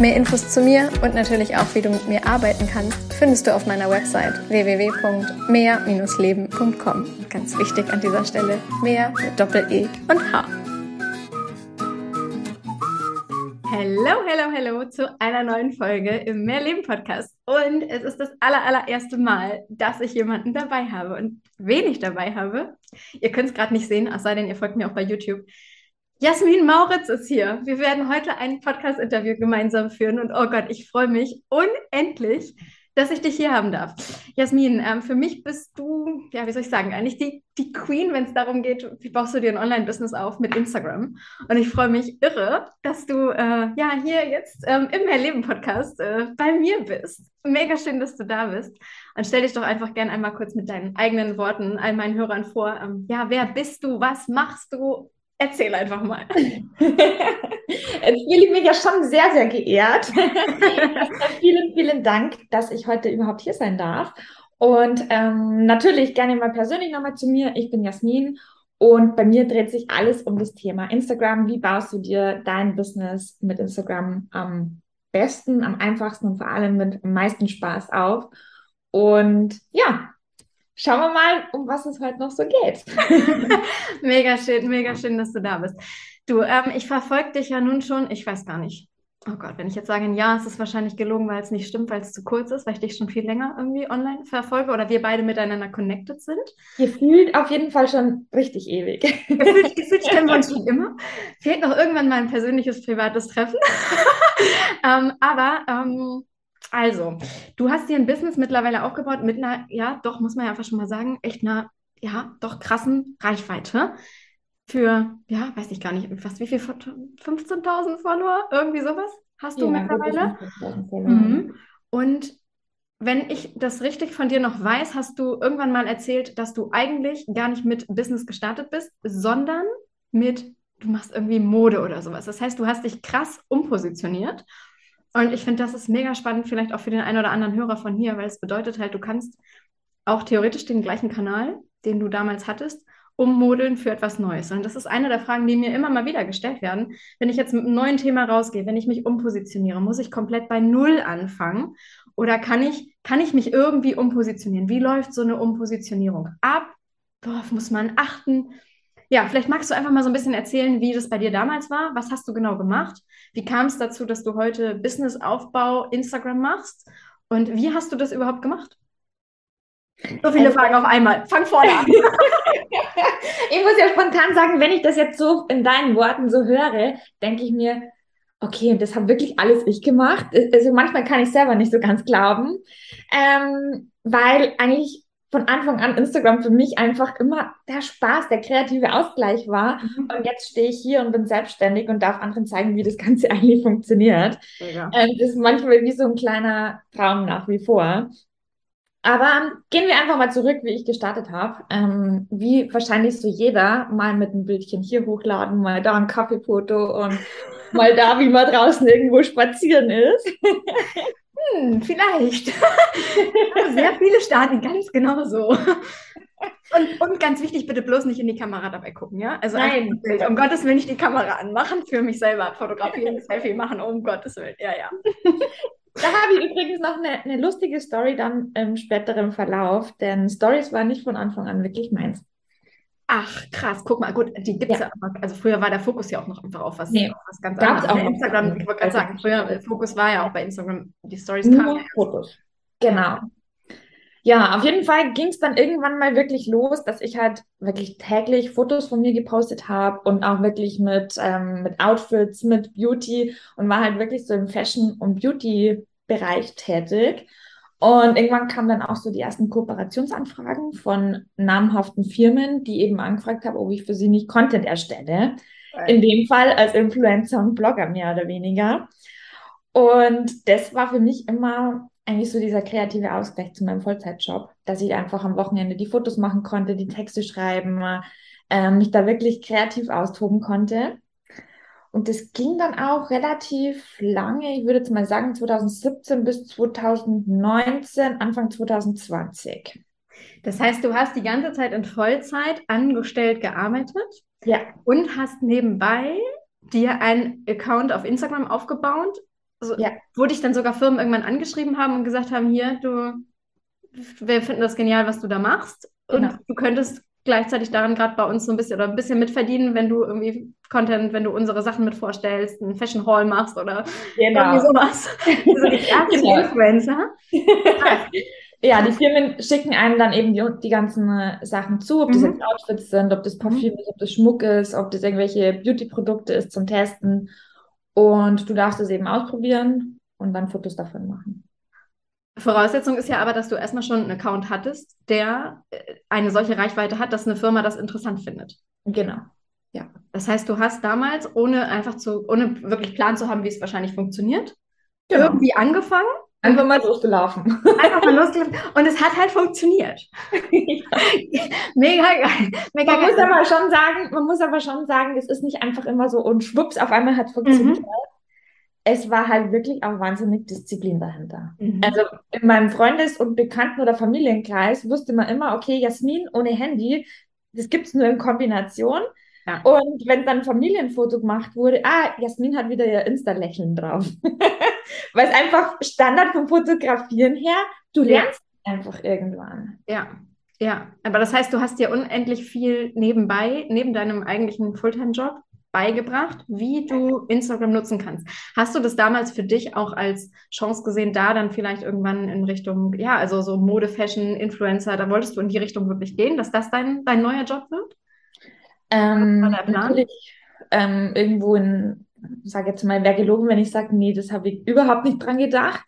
Mehr Infos zu mir und natürlich auch, wie du mit mir arbeiten kannst, findest du auf meiner Website www.mehr-leben.com. Ganz wichtig an dieser Stelle, mehr mit Doppel-E und H. Hallo, hallo, hallo zu einer neuen Folge im Mehrleben Podcast. Und es ist das aller, allererste Mal, dass ich jemanden dabei habe. Und wen ich dabei habe, ihr könnt es gerade nicht sehen, es sei denn, ihr folgt mir auch bei YouTube. Jasmin Mauritz ist hier. Wir werden heute ein Podcast-Interview gemeinsam führen und oh Gott, ich freue mich unendlich, dass ich dich hier haben darf. Jasmin, ähm, für mich bist du, ja, wie soll ich sagen, eigentlich die, die Queen, wenn es darum geht, wie baust du dir ein Online-Business auf mit Instagram. Und ich freue mich irre, dass du äh, ja hier jetzt ähm, im Mehrleben-Podcast äh, bei mir bist. Mega schön, dass du da bist. Und stell dich doch einfach gerne einmal kurz mit deinen eigenen Worten all meinen Hörern vor. Ähm, ja, wer bist du? Was machst du? Erzähl einfach mal. Jetzt fühle ich mich ja schon sehr, sehr geehrt. vielen, vielen Dank, dass ich heute überhaupt hier sein darf. Und ähm, natürlich gerne mal persönlich nochmal zu mir. Ich bin Jasmin und bei mir dreht sich alles um das Thema Instagram. Wie baust du dir dein Business mit Instagram am besten, am einfachsten und vor allem mit am meisten Spaß auf? Und ja, schauen wir mal, um was es heute noch so geht. mega schön, mega schön, dass du da bist. Du, ähm, ich verfolge dich ja nun schon, ich weiß gar nicht. Oh Gott, wenn ich jetzt sage, ja, es ist wahrscheinlich gelogen, weil es nicht stimmt, weil es zu kurz ist, weil ich dich schon viel länger irgendwie online verfolge oder wir beide miteinander connected sind. Gefühlt auf jeden Fall schon richtig ewig. Gefühlt, gefühlt kennen wir uns schon immer. Fehlt noch irgendwann mal ein persönliches, privates Treffen. ähm, aber ähm, also, du hast dir ein Business mittlerweile aufgebaut mit einer, ja, doch, muss man ja einfach schon mal sagen, echt einer, ja, doch krassen Reichweite. Für, ja, weiß ich gar nicht, fast wie viel, 15.000 Follower, irgendwie sowas hast du ja, mittlerweile. Mhm. Und wenn ich das richtig von dir noch weiß, hast du irgendwann mal erzählt, dass du eigentlich gar nicht mit Business gestartet bist, sondern mit, du machst irgendwie Mode oder sowas. Das heißt, du hast dich krass umpositioniert und ich finde, das ist mega spannend, vielleicht auch für den einen oder anderen Hörer von hier, weil es bedeutet halt, du kannst auch theoretisch den gleichen Kanal, den du damals hattest, ummodeln für etwas Neues. Und das ist eine der Fragen, die mir immer mal wieder gestellt werden. Wenn ich jetzt mit einem neuen Thema rausgehe, wenn ich mich umpositioniere, muss ich komplett bei Null anfangen? Oder kann ich, kann ich mich irgendwie umpositionieren? Wie läuft so eine Umpositionierung ab? Worauf muss man achten? Ja, vielleicht magst du einfach mal so ein bisschen erzählen, wie das bei dir damals war. Was hast du genau gemacht? Wie kam es dazu, dass du heute Businessaufbau Instagram machst? Und wie hast du das überhaupt gemacht? So viele also, Fragen auf einmal. Fang vorne an. ich muss ja spontan sagen, wenn ich das jetzt so in deinen Worten so höre, denke ich mir, okay, das habe wirklich alles ich gemacht. Also manchmal kann ich selber nicht so ganz glauben, ähm, weil eigentlich von Anfang an Instagram für mich einfach immer der Spaß, der kreative Ausgleich war. Mhm. Und jetzt stehe ich hier und bin selbstständig und darf anderen zeigen, wie das Ganze eigentlich funktioniert. Ja. Ähm, das ist manchmal wie so ein kleiner Traum nach wie vor. Aber gehen wir einfach mal zurück, wie ich gestartet habe. Ähm, wie wahrscheinlich so jeder, mal mit einem Bildchen hier hochladen, mal da ein Kaffeefoto und mal da, wie man draußen irgendwo spazieren ist. Hm, vielleicht. Sehr viele starten ganz genau so. Und, und, ganz wichtig, bitte bloß nicht in die Kamera dabei gucken, ja? Also Nein. Bild. Um Gottes Willen nicht die Kamera anmachen, für mich selber fotografieren, Selfie machen, um Gottes Willen. Ja, ja. Da habe ich übrigens noch eine, eine lustige Story dann im späteren Verlauf, denn Stories war nicht von Anfang an wirklich meins. Ach, krass, guck mal, gut, die gibt es ja. ja also früher war der Fokus ja auch noch einfach auf was, nee, auf was ganz anderes. Auch Instagram, ich wollte gerade sagen, früher, der Fokus war ja auch bei Instagram, die Stories kamen ja Fotos. Genau. Ja, auf jeden Fall ging es dann irgendwann mal wirklich los, dass ich halt wirklich täglich Fotos von mir gepostet habe und auch wirklich mit, ähm, mit Outfits, mit Beauty und war halt wirklich so im Fashion- und Beauty-Bereich tätig. Und irgendwann kamen dann auch so die ersten Kooperationsanfragen von namhaften Firmen, die eben angefragt haben, ob ich für sie nicht Content erstelle. In dem Fall als Influencer und Blogger mehr oder weniger. Und das war für mich immer eigentlich so dieser kreative Ausgleich zu meinem Vollzeitjob, dass ich einfach am Wochenende die Fotos machen konnte, die Texte schreiben, äh, mich da wirklich kreativ austoben konnte. Und das ging dann auch relativ lange, ich würde jetzt mal sagen 2017 bis 2019, Anfang 2020. Das heißt, du hast die ganze Zeit in Vollzeit angestellt gearbeitet Ja, und hast nebenbei dir einen Account auf Instagram aufgebaut, so, ja, wo dich dann sogar Firmen irgendwann angeschrieben haben und gesagt haben, hier, du, wir finden das genial, was du da machst. Und Genau. du könntest gleichzeitig daran gerade bei uns so ein bisschen oder ein bisschen mitverdienen, wenn du irgendwie Content, wenn du unsere Sachen mit vorstellst, einen Fashion Haul machst oder irgendwie genau. sowas. So die ersten Genau. Influencer. Ja, die Firmen schicken einem dann eben die, die ganzen äh, Sachen zu, ob das Mhm. jetzt Outfits sind, ob das Parfüm ist, ob das Schmuck ist, ob das irgendwelche Beauty-Produkte ist zum Testen. Und du darfst es eben ausprobieren und dann Fotos davon machen. Voraussetzung ist ja aber, dass du erstmal schon einen Account hattest, der äh, eine solche Reichweite hat, dass eine Firma das interessant findet. Genau. Das heißt, du hast damals, ohne einfach zu, ohne wirklich Plan zu haben, wie es wahrscheinlich funktioniert, Genau. irgendwie angefangen, Einfach mal losgelaufen. einfach mal losgelegt und es hat halt funktioniert. Mega geil. Mega Man muss geil. aber schon sagen, man muss aber schon sagen, es ist nicht einfach immer so und schwupps, auf einmal hat es funktioniert. Mhm. Es war halt wirklich auch wahnsinnig Disziplin dahinter. Mhm. Also in meinem Freundes- und Bekannten- oder Familienkreis wusste man immer, okay, Jasmin ohne Handy, das gibt es nur in Kombination. Ja. Und wenn dann ein Familienfoto gemacht wurde, ah, Jasmin hat wieder ihr Insta-Lächeln drauf. Weil es einfach Standard vom Fotografieren her, du Ja. lernst einfach irgendwann. Ja, ja. Aber das heißt, du hast dir unendlich viel nebenbei, neben deinem eigentlichen Fulltime-Job, beigebracht, wie du Instagram nutzen kannst. Hast du das damals für dich auch als Chance gesehen, da dann vielleicht irgendwann in Richtung, ja, also so Mode, Fashion, Influencer, da wolltest du in die Richtung wirklich gehen, dass das dein, dein neuer Job wird? Ähm, natürlich ähm, irgendwo in, sage jetzt mal, wäre gelogen, wenn ich sage, nee, das habe ich überhaupt nicht dran gedacht.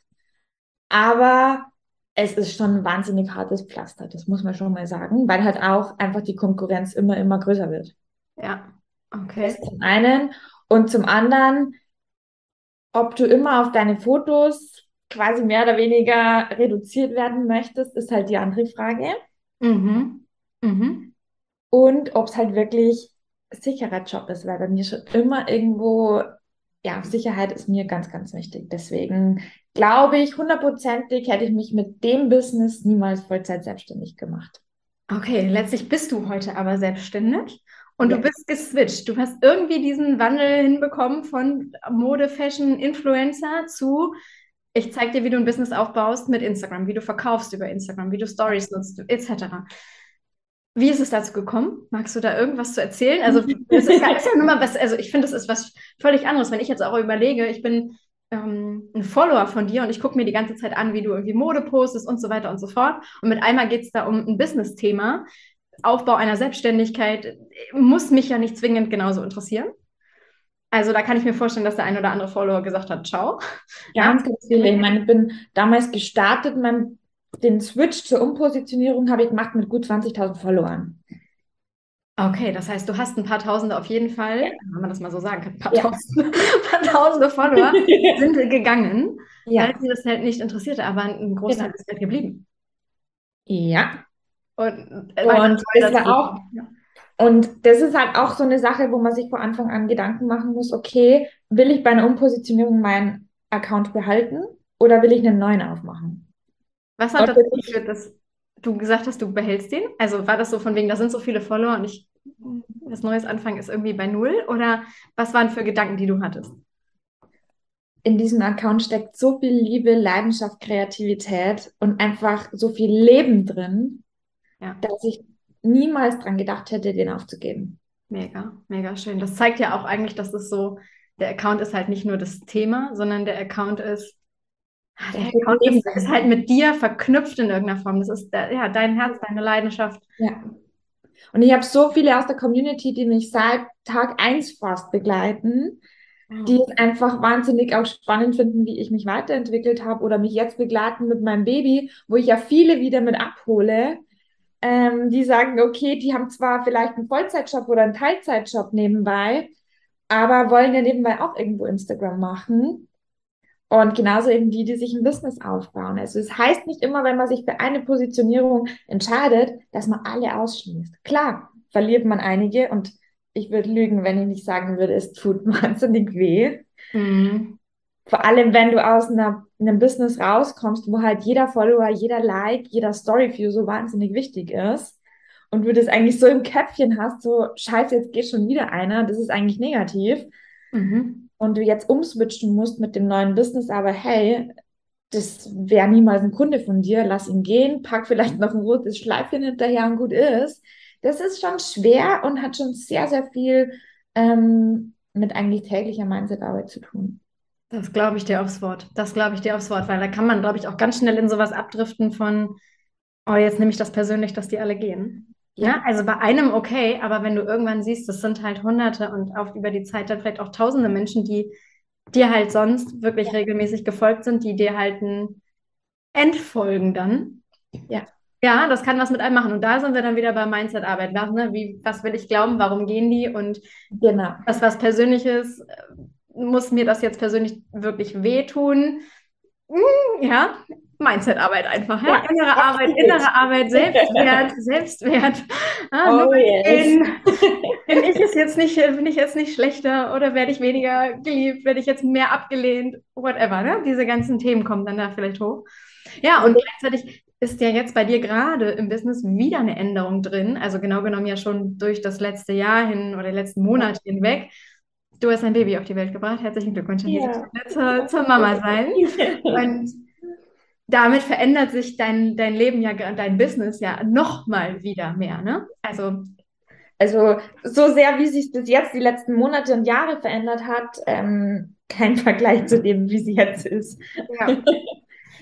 Aber es ist schon ein wahnsinnig hartes Pflaster, das muss man schon mal sagen, weil halt auch einfach die Konkurrenz immer, immer größer wird. Ja, okay. Das zum einen. Und zum anderen, ob du immer auf deine Fotos quasi mehr oder weniger reduziert werden möchtest, ist halt die andere Frage. Mhm. Mhm. Und ob es halt wirklich sicherer Job ist, weil bei mir schon immer irgendwo, ja, Sicherheit ist mir ganz, ganz wichtig. Deswegen glaube ich, hundertprozentig hätte ich mich mit dem Business niemals Vollzeit selbstständig gemacht. Okay, letztlich bist du heute aber selbstständig und Ja. du bist geswitcht. Du hast irgendwie diesen Wandel hinbekommen von Mode, Fashion, Influencer zu, ich zeig dir, wie du ein Business aufbaust mit Instagram, wie du verkaufst über Instagram, wie du Stories nutzt, etc. Wie ist es dazu gekommen? Magst du da irgendwas zu erzählen? Also, das ist ja, mal was, also ich finde, das ist was völlig anderes, wenn ich jetzt auch überlege, ich bin ähm, ein Follower von dir und ich gucke mir die ganze Zeit an, wie du irgendwie Mode postest und so weiter und so fort. Und mit einmal geht es da um ein Business-Thema. Aufbau einer Selbstständigkeit muss mich ja nicht zwingend genauso interessieren. Also da kann ich mir vorstellen, dass der ein oder andere Follower gesagt hat, ciao. Ganz, ganz viele. Ich meine, ich bin damals gestartet, mein, den Switch zur Umpositionierung habe ich gemacht mit gut 20.000 Followern. Okay, das heißt, du hast ein paar Tausende auf jeden Fall, wenn man das mal so sagen kann, ein paar Ja. Tausende, ein paar Tausende Follower sind gegangen, Ja, weil sie das halt nicht interessierte, aber ein Großteil Genau. ist halt geblieben. ja. Und, Und das war auch-. Und das ist halt auch so eine Sache, wo man sich von Anfang an Gedanken machen muss, okay, will ich bei einer Umpositionierung meinen Account behalten oder will ich einen neuen aufmachen? Was hat dazu das ist- geführt, dass du gesagt hast, du behältst den? Also war das so von wegen, da sind so viele Follower und ich was Neues anfangen ist irgendwie bei null? Oder was waren für Gedanken, die du hattest? In diesem Account steckt so viel Liebe, Leidenschaft, Kreativität und einfach so viel Leben drin, Ja. dass ich niemals dran gedacht hätte, den aufzugeben. Mega, mega schön. Das zeigt ja auch eigentlich, dass es so, der Account ist halt nicht nur das Thema, sondern der Account ist, ah, der steckt Account ist, ist halt mit dir verknüpft in irgendeiner Form. Das ist der, ja, dein Herz, deine Leidenschaft. Ja. Und ich habe so viele aus der Community, die mich seit Tag eins fast begleiten, die es einfach wahnsinnig auch spannend finden, wie ich mich weiterentwickelt habe oder mich jetzt begleiten mit meinem Baby, wo ich ja viele wieder mit abhole, ähm, die sagen, okay, die haben zwar vielleicht einen Vollzeitjob oder einen Teilzeitjob nebenbei, aber wollen ja nebenbei auch irgendwo Instagram machen. Und genauso eben die, die sich ein Business aufbauen. Also es heißt nicht immer, wenn man sich für eine Positionierung entscheidet, dass man alle ausschließt. Klar, verliert man einige und ich würde lügen, wenn ich nicht sagen würde, es tut wahnsinnig weh. Mhm. Vor allem, wenn du aus einer, einem Business rauskommst, wo halt jeder Follower, jeder Like, jeder Storyview so wahnsinnig wichtig ist und du das eigentlich so im Köpfchen hast, so scheiße, jetzt geht schon wieder einer, das ist eigentlich negativ. Mhm. Und du jetzt umswitchen musst mit dem neuen Business, aber hey, das wäre niemals ein Kunde von dir, lass ihn gehen, pack vielleicht noch ein rotes Schleifchen hinterher und gut ist. Das ist schon schwer und hat schon sehr, sehr viel ähm, mit eigentlich täglicher Mindset-Arbeit zu tun. Das glaube ich dir aufs Wort. Das glaube ich dir aufs Wort, weil da kann man, glaube ich, auch ganz schnell in sowas abdriften von, oh, jetzt nehme ich das persönlich, dass die alle gehen. Ja. ja. also bei einem okay, aber wenn du irgendwann siehst, das sind halt Hunderte und auf über die Zeit dann vielleicht auch Tausende Menschen, die dir halt sonst wirklich ja. regelmäßig gefolgt sind, die dir halt ein Entfolgen dann. Ja. Ja, das kann was mit einem machen. Und da sind wir dann wieder bei Mindset-Arbeit. Ne? Wie, was will ich glauben? Warum gehen die? Und genau. was was Persönliches muss mir das jetzt persönlich wirklich wehtun? Hm, ja, Mindset-Arbeit einfach. Ja? ja innere Arbeit, innere Arbeit, Selbstwert, Selbstwert. Ah, oh, yes. bin, ich es jetzt nicht, bin ich jetzt nicht schlechter oder werde ich weniger geliebt, werde ich jetzt mehr abgelehnt, whatever. Ne? Diese ganzen Themen kommen dann da vielleicht hoch. Ja, und gleichzeitig ist ja jetzt bei dir gerade im Business wieder eine Änderung drin. Also genau genommen ja schon durch das letzte Jahr hin oder letzten Monate hinweg. Du hast ein Baby auf die Welt gebracht. Herzlichen Glückwunsch an ja. zur, zur Mama sein. Und damit verändert sich dein, dein Leben ja, dein Business ja nochmal wieder mehr, ne? Also, also so sehr, wie sich bis jetzt die letzten Monate und Jahre verändert hat, ähm, kein Vergleich zu dem, wie sie jetzt ist. Ja.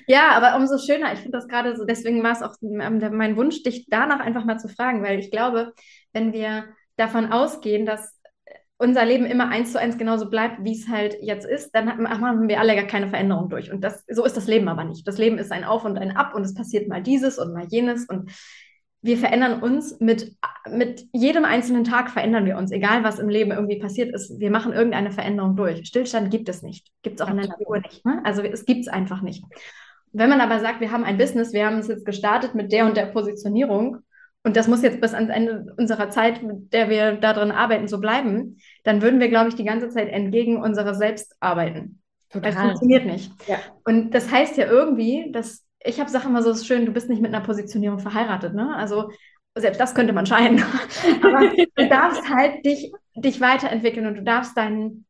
Ja, aber umso schöner. Ich finde das gerade so, deswegen war es auch mein Wunsch, dich danach einfach mal zu fragen, weil ich glaube, wenn wir davon ausgehen, dass unser Leben immer eins zu eins genauso bleibt, wie es halt jetzt ist, dann machen wir alle gar keine Veränderung durch. Und das, so ist das Leben aber nicht. Das Leben ist ein Auf und ein Ab und es passiert mal dieses und mal jenes und wir verändern uns mit, mit jedem einzelnen Tag verändern wir uns, egal was im Leben irgendwie passiert ist. Wir machen irgendeine Veränderung durch. Stillstand gibt es nicht. Gibt es auch in der Natur nicht. Ne? Also es gibt es einfach nicht. Wenn man aber sagt, wir haben ein Business, wir haben es jetzt gestartet mit der und der Positionierung und das muss jetzt bis ans Ende unserer Zeit, mit der wir darin arbeiten, so bleiben, dann würden wir, glaube ich, die ganze Zeit entgegen unserer selbst arbeiten. Total. Das funktioniert nicht. Ja. Und das heißt ja irgendwie, dass ich habe Sachen immer so schön, du bist nicht mit einer Positionierung verheiratet, ne? Also selbst das könnte man scheinen. Aber du darfst halt dich, dich weiterentwickeln und du darfst deinen,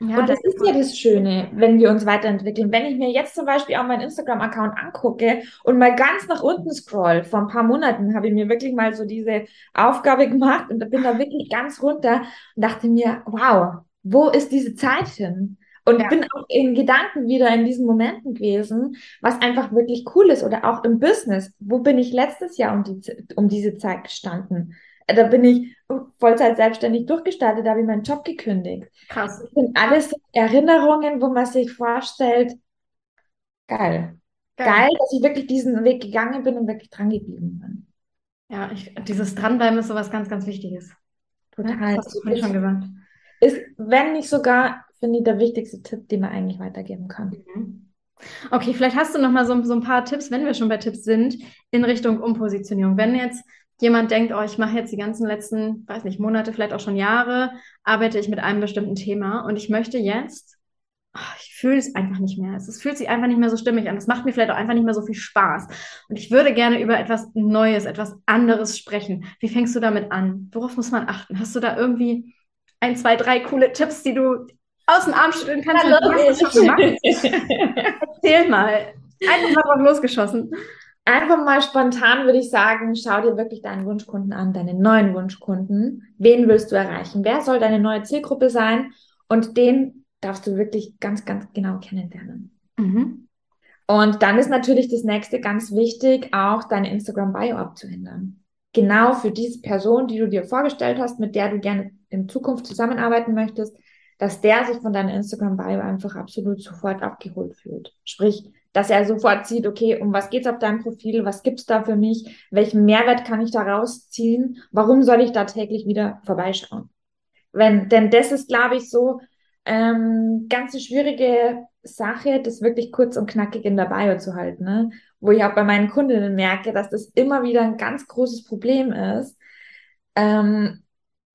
ja, und das, das ist ja das Schöne, wenn wir uns weiterentwickeln. Wenn ich mir jetzt zum Beispiel auch meinen Instagram-Account angucke und mal ganz nach unten scroll, vor ein paar Monaten habe ich mir wirklich mal so diese Aufgabe gemacht und bin da wirklich ganz runter und dachte mir, wow, wo ist diese Zeit hin? Und ja. bin auch in Gedanken wieder in diesen Momenten gewesen, was einfach wirklich cool ist. Oder auch im Business. Wo bin ich letztes Jahr um, die, um diese Zeit gestanden? Da bin ich Vollzeit selbstständig durchgestartet, da habe ich meinen Job gekündigt. Krass. Das sind alles Erinnerungen, wo man sich vorstellt, geil. Geil, geil dass ich wirklich diesen Weg gegangen bin und wirklich dran geblieben bin. Ja, ich, dieses Dranbleiben ist sowas ganz, ganz Wichtiges. Total. das hast du schon gesagt. Ist, wenn nicht sogar, finde ich, der wichtigste Tipp, den man eigentlich weitergeben kann. Mhm. Okay, vielleicht hast du noch mal so, so ein paar Tipps, wenn wir schon bei Tipps sind, in Richtung Umpositionierung. Wenn jetzt jemand denkt, oh, ich mache jetzt die ganzen letzten, weiß nicht, Monate, vielleicht auch schon Jahre, arbeite ich mit einem bestimmten Thema und ich möchte jetzt, oh, ich fühle es einfach nicht mehr. Es, es fühlt sich einfach nicht mehr so stimmig an. Es macht mir vielleicht auch einfach nicht mehr so viel Spaß. Und ich würde gerne über etwas Neues, etwas anderes sprechen. Wie fängst du damit an? Worauf muss man achten? Hast du da irgendwie ein, zwei, drei coole Tipps, die du aus dem Arm schütteln kannst? Hallo, Erzähl mal. Einfach mal losgeschossen. Einfach mal spontan würde ich sagen, schau dir wirklich deinen Wunschkunden an, deine neuen Wunschkunden. Wen willst du erreichen? Wer soll deine neue Zielgruppe sein? Und den darfst du wirklich ganz, ganz genau kennenlernen. Mhm. Und dann ist natürlich das nächste ganz wichtig, auch deine Instagram-Bio abzuändern. Genau für diese Person, die du dir vorgestellt hast, mit der du gerne in Zukunft zusammenarbeiten möchtest, dass der sich von deiner Instagram-Bio einfach absolut sofort abgeholt fühlt. Sprich, dass er sofort sieht, okay, um was geht's auf deinem Profil, was gibt's da für mich, welchen Mehrwert kann ich da rausziehen, warum soll ich da täglich wieder vorbeischauen? Wenn, denn das ist, glaube ich, so ähm, ganz schwierige Sache, das wirklich kurz und knackig in der Bio zu halten, ne? wo ich auch bei meinen Kundinnen merke, dass das immer wieder ein ganz großes Problem ist. Ähm,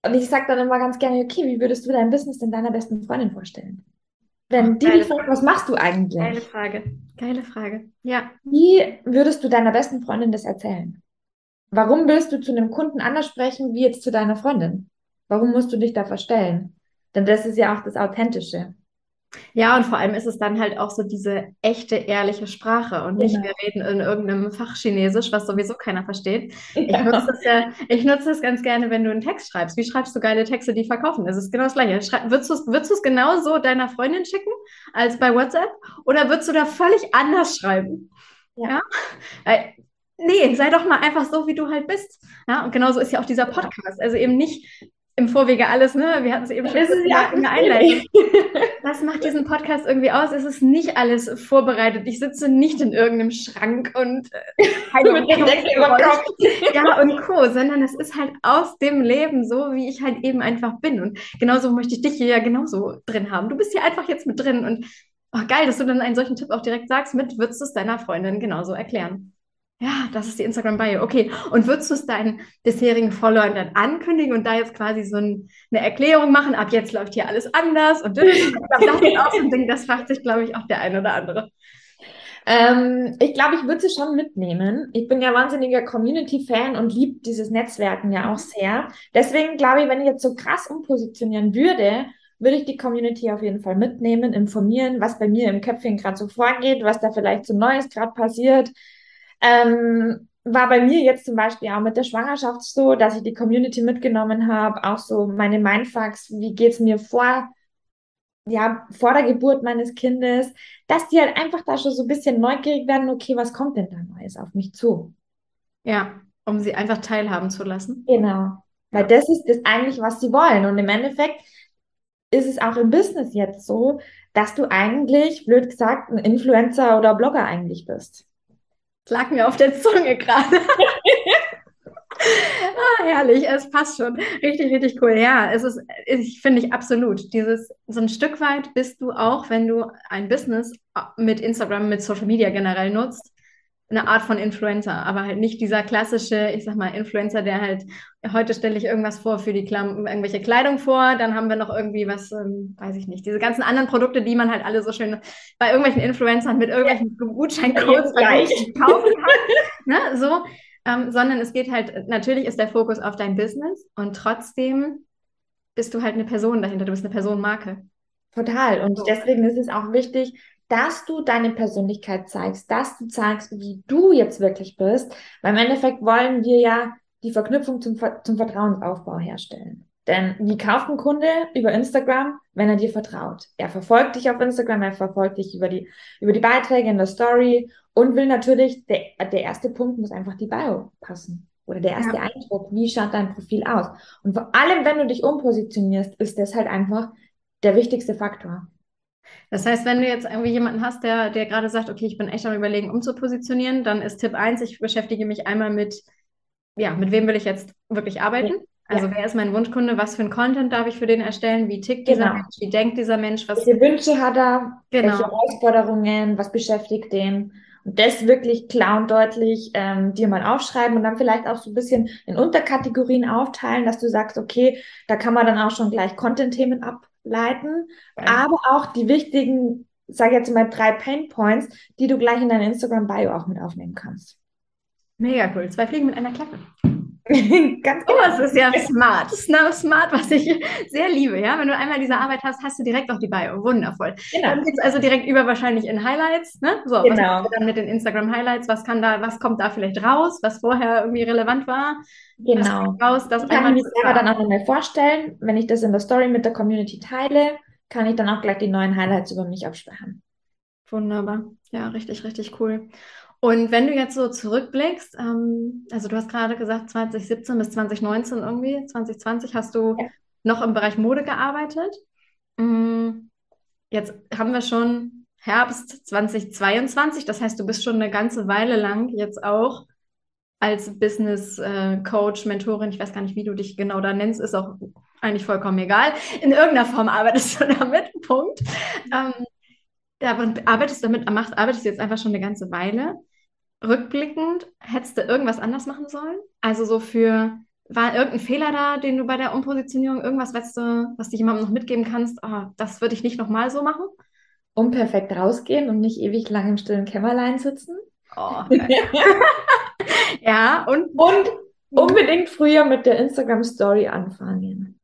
und ich sage dann immer ganz gerne, okay, wie würdest du dein Business denn deiner besten Freundin vorstellen? Wenn die dich fragt, was machst du eigentlich? Geile Frage. Geile Frage. Ja. Wie würdest du deiner besten Freundin das erzählen? Warum willst du zu einem Kunden anders sprechen wie jetzt zu deiner Freundin? Warum musst du dich da verstellen? Denn das ist ja auch das Authentische. Ja, und vor allem ist es dann halt auch so diese echte, ehrliche Sprache und nicht, Genau. wir reden in irgendeinem Fachchinesisch, was sowieso keiner versteht. Ich Ja. nutze das ja, ich nutze das ganz gerne, wenn du einen Text schreibst. Wie schreibst du geile Texte, die verkaufen? Es ist genau das Gleiche. Schrei würdest du es würdest du es genauso deiner Freundin schicken als bei WhatsApp? Oder würdest du da völlig anders schreiben? Ja. Ja? Nee, sei doch mal einfach so, wie du halt bist. Ja, und genauso ist ja auch dieser Podcast. Also eben nicht im Vorwege alles, ne? Wir hatten es eben schon Das ist ja in der Einleitung. Was macht diesen Podcast irgendwie aus? Es ist nicht alles vorbereitet. Ich sitze nicht in irgendeinem Schrank und äh, Mit dem Deckel über Kopf. ja und Co., sondern es ist halt aus dem Leben so, wie ich halt eben einfach bin. Und genauso möchte ich dich hier ja genauso drin haben. Du bist hier einfach jetzt mit drin und oh, geil, dass du dann einen solchen Tipp auch direkt sagst, mit würdest du es deiner Freundin genauso erklären. Ja, das ist die Instagram-Bio. Okay. Und würdest du es deinen bisherigen Followern dann ankündigen und da jetzt quasi so ein, eine Erklärung machen? Ab jetzt läuft hier alles anders und das Ding, das fragt sich, glaube ich, auch der eine oder andere. Ähm, ich glaube, ich würde sie schon mitnehmen. Ich bin ja wahnsinniger Community-Fan und liebe dieses Netzwerken ja auch sehr. Deswegen glaube ich, wenn ich jetzt so krass umpositionieren würde, würde ich die Community auf jeden Fall mitnehmen, informieren, was bei mir im Köpfchen gerade so vorgeht, was da vielleicht so Neues gerade passiert. Ähm, war bei mir jetzt zum Beispiel auch mit der Schwangerschaft so, dass ich die Community mitgenommen habe, auch so meine Mindfucks, wie geht's mir vor, ja, vor der Geburt meines Kindes, dass die halt einfach da schon so ein bisschen neugierig werden, okay, was kommt denn da Neues auf mich zu? Ja, um sie einfach teilhaben zu lassen. Genau. Weil das ist das eigentlich, was sie wollen. Und im Endeffekt ist es auch im Business jetzt so, dass du eigentlich, blöd gesagt, ein Influencer oder Blogger eigentlich bist. Lag mir auf der Zunge gerade. ah, herrlich, es passt schon. Richtig, richtig cool. Ja, es ist, ich finde ich absolut. Dieses, so ein Stück weit bist du auch, wenn du ein Business mit Instagram, mit Social Media generell nutzt, eine Art von Influencer, aber halt nicht dieser klassische, ich sag mal, Influencer, der halt, heute stelle ich irgendwas vor für die Klam irgendwelche Kleidung vor, dann haben wir noch irgendwie was, ähm, weiß ich nicht, diese ganzen anderen Produkte, die man halt alle so schön bei irgendwelchen Influencern mit irgendwelchen Gutscheincodes Gleich. kaufen kann. ne? So, ähm, sondern es geht halt, natürlich ist der Fokus auf dein Business und trotzdem bist du halt eine Person dahinter, du bist eine Personenmarke. Total. Und deswegen ist es auch wichtig, dass du deine Persönlichkeit zeigst, dass du zeigst, wie du jetzt wirklich bist. Weil im Endeffekt wollen wir ja die Verknüpfung zum, zum Vertrauensaufbau herstellen. Denn wie kauft ein Kunde über Instagram, wenn er dir vertraut? Er verfolgt dich auf Instagram, er verfolgt dich über die, über die Beiträge in der Story und will natürlich, der, der erste Punkt muss einfach die Bio passen. Oder der erste Ja. Eindruck, wie schaut dein Profil aus? Und vor allem, wenn du dich umpositionierst, ist das halt einfach der wichtigste Faktor. Das heißt, wenn du jetzt irgendwie jemanden hast, der, der gerade sagt, okay, ich bin echt am Überlegen, umzupositionieren, dann ist Tipp 1, ich beschäftige mich einmal mit, ja, mit wem will ich jetzt wirklich arbeiten? Also wer ist mein Wunschkunde? Was für ein Content darf ich für den erstellen? Wie tickt dieser Genau. Mensch? Wie denkt dieser Mensch? Was, Welche Wünsche hat er? Genau. Welche Herausforderungen? Was beschäftigt den? Und das wirklich klar und deutlich ähm, dir mal aufschreiben und dann vielleicht auch so ein bisschen in Unterkategorien aufteilen, dass du sagst, okay, da kann man dann auch schon gleich Content-Themen ableiten, Ja. aber auch die wichtigen, sag jetzt mal drei Pain Points, die du gleich in deine Instagram-Bio auch mit aufnehmen kannst. Mega cool. Zwei Fliegen mit einer Klappe. Ganz Oh, genau. das ist ja smart. Das ist smart, was ich sehr liebe. Ja, wenn du einmal diese Arbeit hast, hast du direkt auch die Bio. Wundervoll. Genau. Dann geht's also direkt über wahrscheinlich in Highlights. Ne? So, Genau. dann mit den Instagram Highlights? Was kann da, was kommt da vielleicht raus, was vorher irgendwie relevant war? Genau. raus, das Ich kann einmal mir selber dann auch nochmal vorstellen, wenn ich das in der Story mit der Community teile, kann ich dann auch gleich die neuen Highlights über mich abspeichern. Wunderbar. Ja, richtig, richtig cool. Und wenn du jetzt so zurückblickst, ähm, also du hast gerade gesagt, 2017 bis 2019 irgendwie, 2020 hast du Ja. noch im Bereich Mode gearbeitet. Mm, Jetzt haben wir schon Herbst 2022, das heißt, du bist schon eine ganze Weile lang jetzt auch als Business äh, Coach, Mentorin, ich weiß gar nicht, wie du dich genau da nennst, ist auch eigentlich vollkommen egal. In irgendeiner Form arbeitest du damit, Punkt. Ähm, daran arbeitest damit, machst, arbeitest du jetzt einfach schon eine ganze Weile. Rückblickend, hättest du irgendwas anders machen sollen? Also so für, war irgendein Fehler da, den du bei der Umpositionierung, irgendwas, weißt du, was dich jemandem noch mitgeben kannst, oh, das würde ich nicht nochmal so machen? Unperfekt rausgehen und nicht ewig lang im stillen Kämmerlein sitzen. Oh, ja, und, und unbedingt früher mit der Instagram Story anfangen.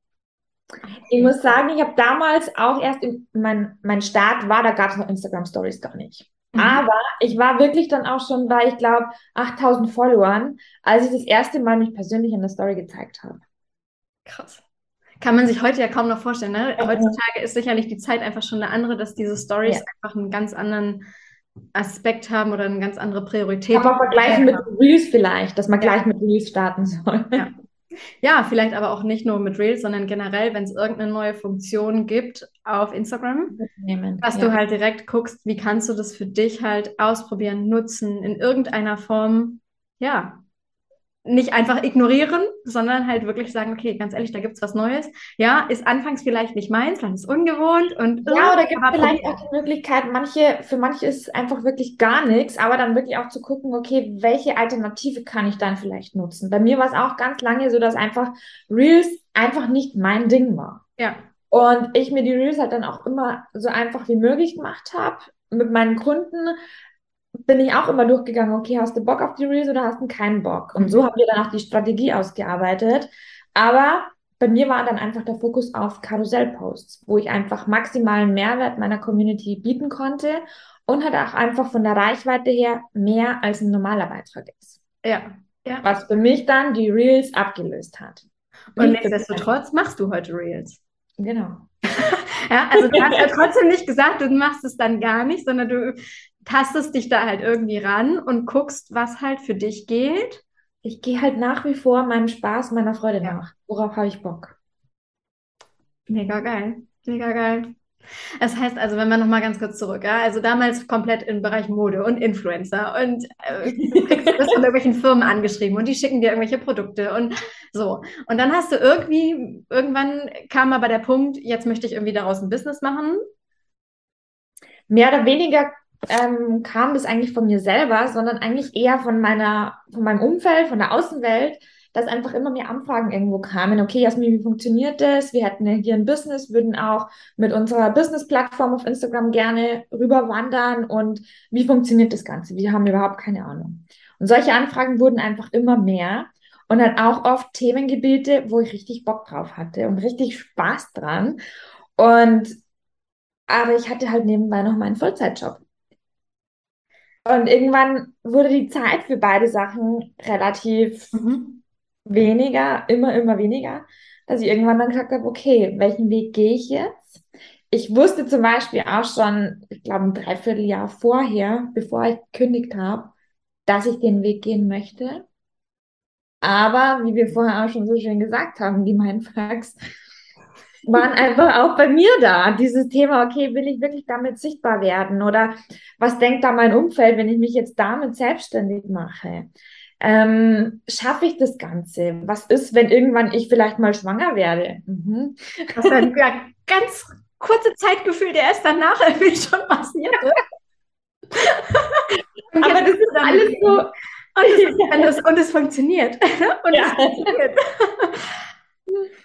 Ich muss sagen, ich habe damals auch erst, in, mein, mein Start war, da gab es noch Instagram Stories gar nicht. Mhm. Aber ich war wirklich dann auch schon bei, ich glaube, 8000 Followern, als ich das erste Mal mich persönlich in der Story gezeigt habe. Krass. Kann man sich heute ja kaum noch vorstellen. Ne? Heutzutage ist sicherlich die Zeit einfach schon eine andere, dass diese Stories ja. einfach einen ganz anderen Aspekt haben oder eine ganz andere Priorität. Aber vergleichen mit Reels vielleicht, dass man ja. gleich mit Reels starten soll. Ja. Ja, vielleicht aber auch nicht nur mit Reels, sondern generell, wenn es irgendeine neue Funktion gibt auf Instagram, dass ja. du halt direkt guckst, wie kannst du das für dich halt ausprobieren, nutzen, in irgendeiner Form, ja, nicht einfach ignorieren, sondern halt wirklich sagen, okay, ganz ehrlich, da gibt es was Neues. Ja, ist anfangs vielleicht nicht meins, dann ist ungewohnt und ja, oder gibt vielleicht auch die Möglichkeit, manche, für manche ist einfach wirklich gar nichts, aber dann wirklich auch zu gucken, okay, welche Alternative kann ich dann vielleicht nutzen? Bei mir war es auch ganz lange so, dass einfach Reels einfach nicht mein Ding war. Ja. Und ich mir die Reels halt dann auch immer so einfach wie möglich gemacht habe mit meinen Kunden, bin ich auch immer durchgegangen, okay, hast du Bock auf die Reels oder hast du keinen Bock? Und so haben wir dann auch die Strategie ausgearbeitet. Aber bei mir war dann einfach der Fokus auf Karussellposts, wo ich einfach maximalen Mehrwert meiner Community bieten konnte und halt auch einfach von der Reichweite her mehr als ein normaler Beitrag ist. Ja. ja. Was für mich dann die Reels abgelöst hat. Und nichtsdestotrotz machst du heute Reels. Genau. ja, also du hast ja trotzdem nicht gesagt, du machst es dann gar nicht, sondern du tastest dich da halt irgendwie ran und guckst, was halt für dich geht. Ich gehe halt nach wie vor meinem Spaß, meiner Freude ja. nach. Worauf habe ich Bock? Mega geil. Mega geil. Das heißt also, wenn wir nochmal ganz kurz zurück, ja, also damals komplett im Bereich Mode und Influencer und äh, du bist von irgendwelchen Firmen angeschrieben und die schicken dir irgendwelche Produkte und so. Und dann hast du irgendwie, irgendwann kam aber der Punkt, jetzt möchte ich irgendwie daraus ein Business machen. Mehr oder weniger ähm, kam das eigentlich von mir selber, sondern eigentlich eher von meiner, von meinem Umfeld, von der Außenwelt, dass einfach immer mehr Anfragen irgendwo kamen. Okay, Jasmin, wie funktioniert das? Wir hätten hier ein Business, würden auch mit unserer Business-Plattform auf Instagram gerne rüberwandern und wie funktioniert das Ganze? Wir haben überhaupt keine Ahnung. Und solche Anfragen wurden einfach immer mehr und dann auch oft Themengebiete, wo ich richtig Bock drauf hatte und richtig Spaß dran. Und aber ich hatte halt nebenbei noch meinen Vollzeitjob. Und irgendwann wurde die Zeit für beide Sachen relativ mhm. weniger, immer, immer weniger, dass ich irgendwann dann gesagt habe, okay, welchen Weg gehe ich jetzt? Ich wusste zum Beispiel auch schon, ich glaube, ein Dreivierteljahr vorher, bevor ich gekündigt habe, dass ich den Weg gehen möchte. Aber, wie wir vorher auch schon so schön gesagt haben, die Mindfucks, waren einfach auch bei mir da. Dieses Thema, okay, will ich wirklich damit sichtbar werden? Oder was denkt da mein Umfeld, wenn ich mich jetzt damit selbstständig mache? Ähm, schaffe ich das Ganze? Was ist, wenn irgendwann ich vielleicht mal schwanger werde? Mhm. Das ist ein ja, ganz kurze Zeitgefühl, der erst danach irgendwie schon passiert. Aber das ist alles so. Und es, und es funktioniert. Und ja. es funktioniert.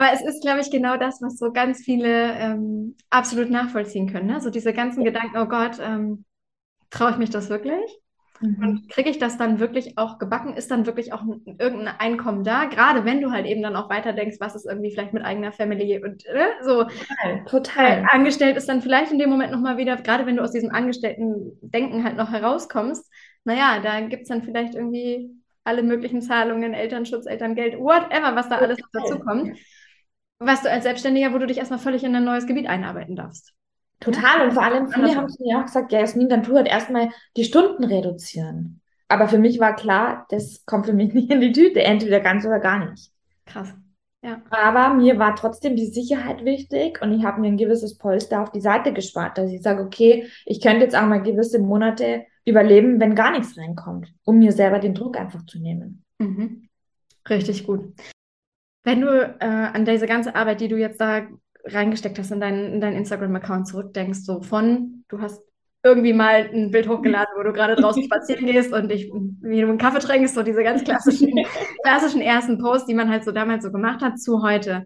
Aber es ist, glaube ich, genau das, was so ganz viele ähm, absolut nachvollziehen können. Ne? So diese ganzen Gedanken, oh Gott, ähm, traue ich mich das wirklich? Mhm. Und kriege ich das dann wirklich auch gebacken? Ist dann wirklich auch ein, irgendein Einkommen da? Gerade wenn du halt eben dann auch weiter denkst, was ist irgendwie vielleicht mit eigener Family und äh, so. Total, total. Angestellt ist dann vielleicht in dem Moment nochmal wieder, gerade wenn du aus diesem Angestellten-Denken halt noch herauskommst, naja, da gibt es dann vielleicht irgendwie alle möglichen Zahlungen, Elternschutz, Elterngeld, whatever, was da alles dazu kommt was du als Selbstständiger, wo du dich erstmal völlig in ein neues Gebiet einarbeiten darfst. Total. Und vor allem viele haben zu mir auch gesagt, ja, Jasmin, dann tu halt erstmal die Stunden reduzieren. Aber für mich war klar, das kommt für mich nicht in die Tüte, entweder ganz oder gar nicht. Krass. Ja. Aber mir war trotzdem die Sicherheit wichtig und ich habe mir ein gewisses Polster auf die Seite gespart, dass ich sage, okay, ich könnte jetzt auch mal gewisse Monate überleben, wenn gar nichts reinkommt, um mir selber den Druck einfach zu nehmen. Mhm. Richtig gut. Wenn du äh, an diese ganze Arbeit, die du jetzt da reingesteckt hast in deinen, in deinen Instagram-Account zurückdenkst, so von du hast irgendwie mal ein Bild hochgeladen, wo du gerade draußen spazieren gehst und dich, wie du einen Kaffee trinkst, so diese ganz klassischen, klassischen ersten Posts, die man halt so damals so gemacht hat, zu heute.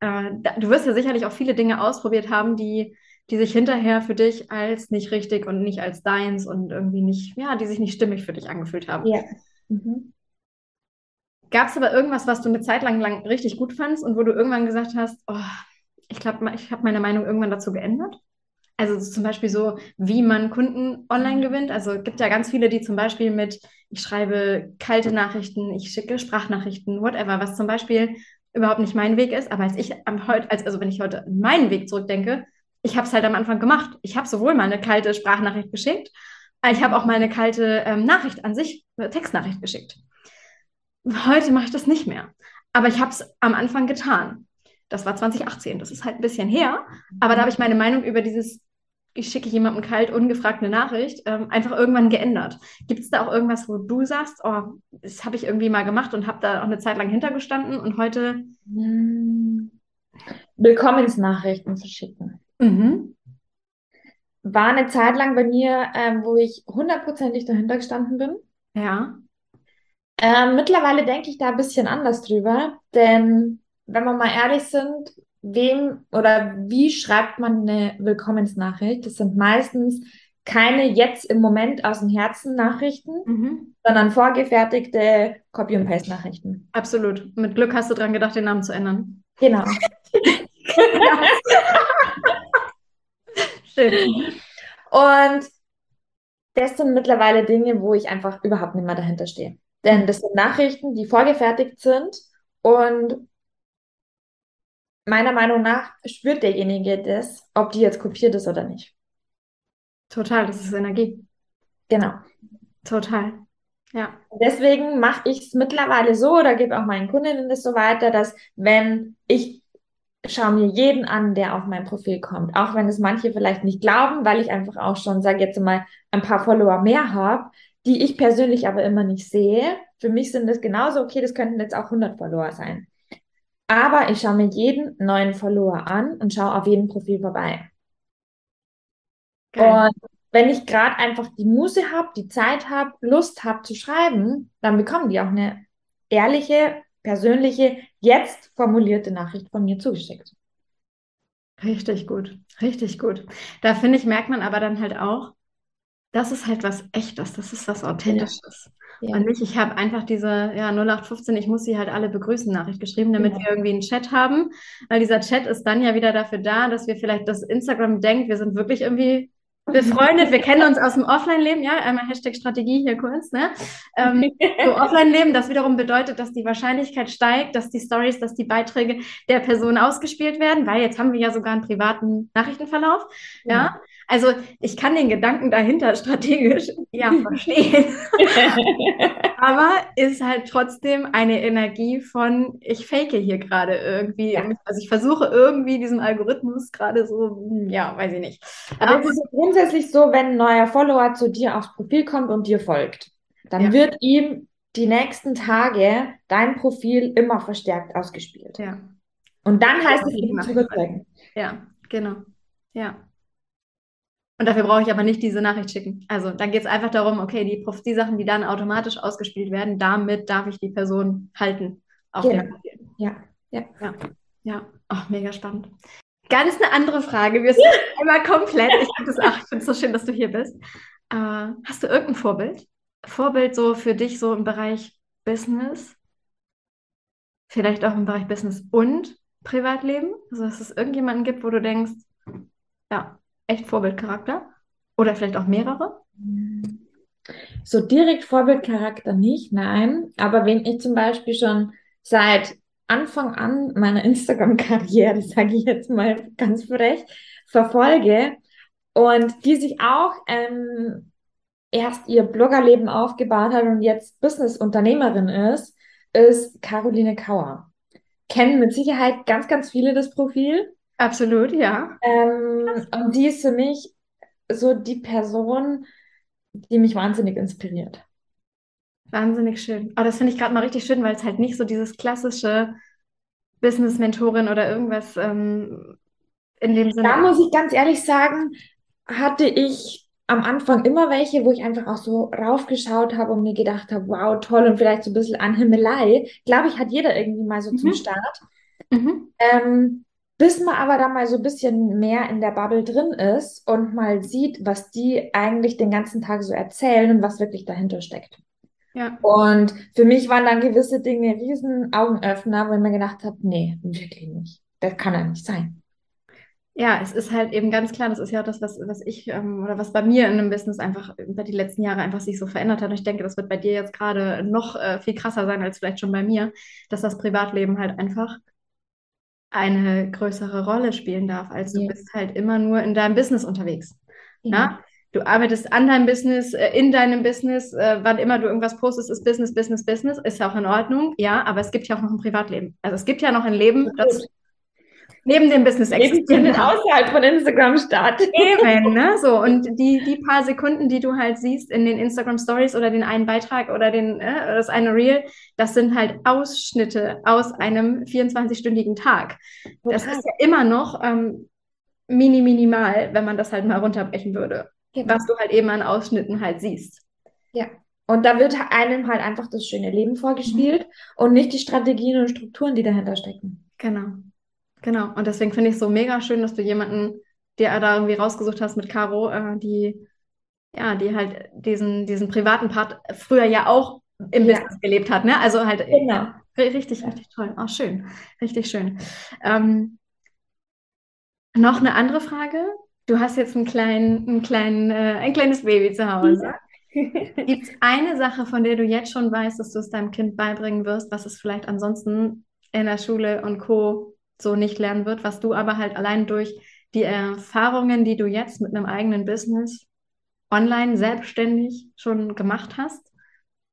Äh, da, du wirst ja sicherlich auch viele Dinge ausprobiert haben, die, die sich hinterher für dich als nicht richtig und nicht als deins und irgendwie nicht, ja, die sich nicht stimmig für dich angefühlt haben. Ja. Mhm. Gab es aber irgendwas, was du eine Zeit lang, lang richtig gut fandst und wo du irgendwann gesagt hast, oh, ich glaube, ich habe meine Meinung irgendwann dazu geändert? Also zum Beispiel so, wie man Kunden online gewinnt. Also es gibt ja ganz viele, die zum Beispiel mit, ich schreibe kalte Nachrichten, ich schicke Sprachnachrichten, whatever, was zum Beispiel überhaupt nicht mein Weg ist. Aber als ich am heute, als, also wenn ich heute meinen Weg zurückdenke, ich habe es halt am Anfang gemacht. Ich habe sowohl mal eine kalte Sprachnachricht geschickt, ich habe auch mal eine kalte ähm, Nachricht an sich, eine Textnachricht geschickt. Heute mache ich das nicht mehr. Aber ich habe es am Anfang getan. Das war 2018, das ist halt ein bisschen her. Aber da habe ich meine Meinung über dieses ich schicke jemandem kalt, ungefragt eine Nachricht, ähm, einfach irgendwann geändert. Gibt es da auch irgendwas, wo du sagst, oh, das habe ich irgendwie mal gemacht und habe da auch eine Zeit lang hintergestanden und heute. Hm. Willkommensnachrichten verschicken. Mhm. War eine Zeit lang bei mir, ähm, wo ich hundertprozentig dahinter gestanden bin. Ja. Ähm, mittlerweile denke ich da ein bisschen anders drüber, denn wenn wir mal ehrlich sind, wem oder wie schreibt man eine Willkommensnachricht? Das sind meistens keine jetzt im Moment aus dem Herzen Nachrichten, mhm. sondern vorgefertigte Copy- und Paste-Nachrichten. Absolut. Mit Glück hast du dran gedacht, den Namen zu ändern. Genau. Schön. Und das sind mittlerweile Dinge, wo ich einfach überhaupt nicht mehr dahinter stehe. Denn das sind Nachrichten, die vorgefertigt sind und meiner Meinung nach spürt derjenige das, ob die jetzt kopiert ist oder nicht. Total, das ist Energie. Genau. Total. Ja. Deswegen mache ich es mittlerweile so oder gebe auch meinen Kundinnen das so weiter, dass wenn ich schaue mir jeden an, der auf mein Profil kommt, auch wenn es manche vielleicht nicht glauben, weil ich einfach auch schon, sage jetzt mal, ein paar Follower mehr habe, die ich persönlich aber immer nicht sehe. Für mich sind das genauso okay, das könnten jetzt auch 100 Follower sein. Aber ich schaue mir jeden neuen Follower an und schaue auf jedem Profil vorbei. Geil. Und wenn ich gerade einfach die Muße habe, die Zeit habe, Lust habe zu schreiben, dann bekommen die auch eine ehrliche, persönliche, jetzt formulierte Nachricht von mir zugeschickt. Richtig gut, richtig gut. Da finde ich, merkt man aber dann halt auch, das ist halt was Echtes, das ist was Authentisches. Ja. Und nicht, ich habe einfach diese ja, 0815, ich muss sie halt alle begrüßen Nachricht geschrieben, damit ja. wir irgendwie einen Chat haben. Weil dieser Chat ist dann ja wieder dafür da, dass wir vielleicht das Instagram denkt, wir sind wirklich irgendwie befreundet, wir kennen uns aus dem Offline-Leben, ja, einmal Hashtag Strategie hier kurz, ne? Ähm, so Offline-Leben, das wiederum bedeutet, dass die Wahrscheinlichkeit steigt, dass die Stories, dass die Beiträge der Person ausgespielt werden, weil jetzt haben wir ja sogar einen privaten Nachrichtenverlauf, ja. ja? Also ich kann den Gedanken dahinter strategisch ja verstehen. Aber ist halt trotzdem eine Energie von, ich fake hier gerade irgendwie. Ja. Also ich versuche irgendwie diesem Algorithmus gerade so, hm, ja, weiß ich nicht. Aber es ist grundsätzlich so, wenn ein neuer Follower zu dir aufs Profil kommt und dir folgt, dann ja. wird ihm die nächsten Tage dein Profil immer verstärkt ausgespielt. Ja. Und dann heißt es eben zurückdrücken. Ja, genau. Ja. Und dafür brauche ich aber nicht diese Nachricht schicken. Also dann geht es einfach darum, okay, die, die Sachen, die dann automatisch ausgespielt werden, damit darf ich die Person halten. Auf genau. Ja, ja. Ja, ja. Oh, mega spannend. Ganz eine andere Frage. Wir sind immer komplett. Ich finde es so schön, dass du hier bist. Äh, hast du irgendein Vorbild? Vorbild so für dich so im Bereich Business? Vielleicht auch im Bereich Business und Privatleben? Also, dass es irgendjemanden gibt, wo du denkst, ja, echt Vorbildcharakter? Oder vielleicht auch mehrere? So direkt Vorbildcharakter nicht, nein. Aber wenn ich zum Beispiel schon seit Anfang an meiner Instagram-Karriere, sage ich jetzt mal ganz frech, verfolge und die sich auch ähm, erst ihr Bloggerleben aufgebaut hat und jetzt Business-Unternehmerin ist, ist Caroline Kauer. Kennen mit Sicherheit ganz, ganz viele das Profil. Absolut, ja. Ähm, und die ist für mich so die Person, die mich wahnsinnig inspiriert. Wahnsinnig schön. Aber das finde ich gerade mal richtig schön, weil es halt nicht so dieses klassische Business-Mentorin oder irgendwas ähm, in dem Sinne. Da muss ich ganz ehrlich sagen, hatte ich am Anfang immer welche, wo ich einfach auch so raufgeschaut habe und mir gedacht habe, wow, toll und vielleicht so ein bisschen Anhimmelei. Glaube ich, hat jeder irgendwie mal so mhm. zum Start. Mhm. Ähm, bis man aber da mal so ein bisschen mehr in der Bubble drin ist und mal sieht, was die eigentlich den ganzen Tag so erzählen und was wirklich dahinter steckt. Ja. Und für mich waren dann gewisse Dinge riesen Augenöffner, wo ich mir gedacht habe, nee, wirklich nicht. Das kann ja nicht sein. Ja, es ist halt eben ganz klar, das ist ja auch das, was, was ich ähm, oder was bei mir in einem Business einfach über die letzten Jahre einfach sich so verändert hat. Und ich denke, das wird bei dir jetzt gerade noch äh, viel krasser sein als vielleicht schon bei mir, dass das Privatleben halt einfach eine größere Rolle spielen darf, als du ja. bist halt immer nur in deinem Business unterwegs. Ja. ja? Du arbeitest an deinem Business, äh, in deinem Business, äh, wann immer du irgendwas postest, ist Business, Business, Business, ist ja auch in Ordnung, ja, aber es gibt ja auch noch ein Privatleben. Also es gibt ja noch ein Leben, das neben dem Business existieren. außerhalb von Instagram statt. Eben, ne? So, und die, die paar Sekunden, die du halt siehst in den Instagram Stories oder den einen Beitrag oder den, äh, das eine Reel, das sind halt Ausschnitte aus einem 24-stündigen Tag. Das ist ja immer noch ähm, mini minimal, wenn man das halt mal runterbrechen würde. Genau. Was du halt eben an Ausschnitten halt siehst. Ja. Und da wird einem halt einfach das schöne Leben vorgespielt mhm. und nicht die Strategien und Strukturen, die dahinter stecken. Genau. Genau, und deswegen finde ich es so mega schön, dass du jemanden dir da irgendwie rausgesucht hast mit Caro, äh, die, ja, die halt diesen, diesen privaten Part früher ja auch im ja. Business gelebt hat, ne? Also halt genau. richtig, richtig toll. Auch schön, richtig schön. Ähm, noch eine andere Frage. Du hast jetzt einen kleinen, einen kleinen, äh, ein kleines Baby zu Hause. Ja. Gibt es eine Sache, von der du jetzt schon weißt, dass du es deinem Kind beibringen wirst, was es vielleicht ansonsten in der Schule und Co so nicht lernen wird, was du aber halt allein durch die Erfahrungen, die du jetzt mit einem eigenen Business online selbstständig schon gemacht hast,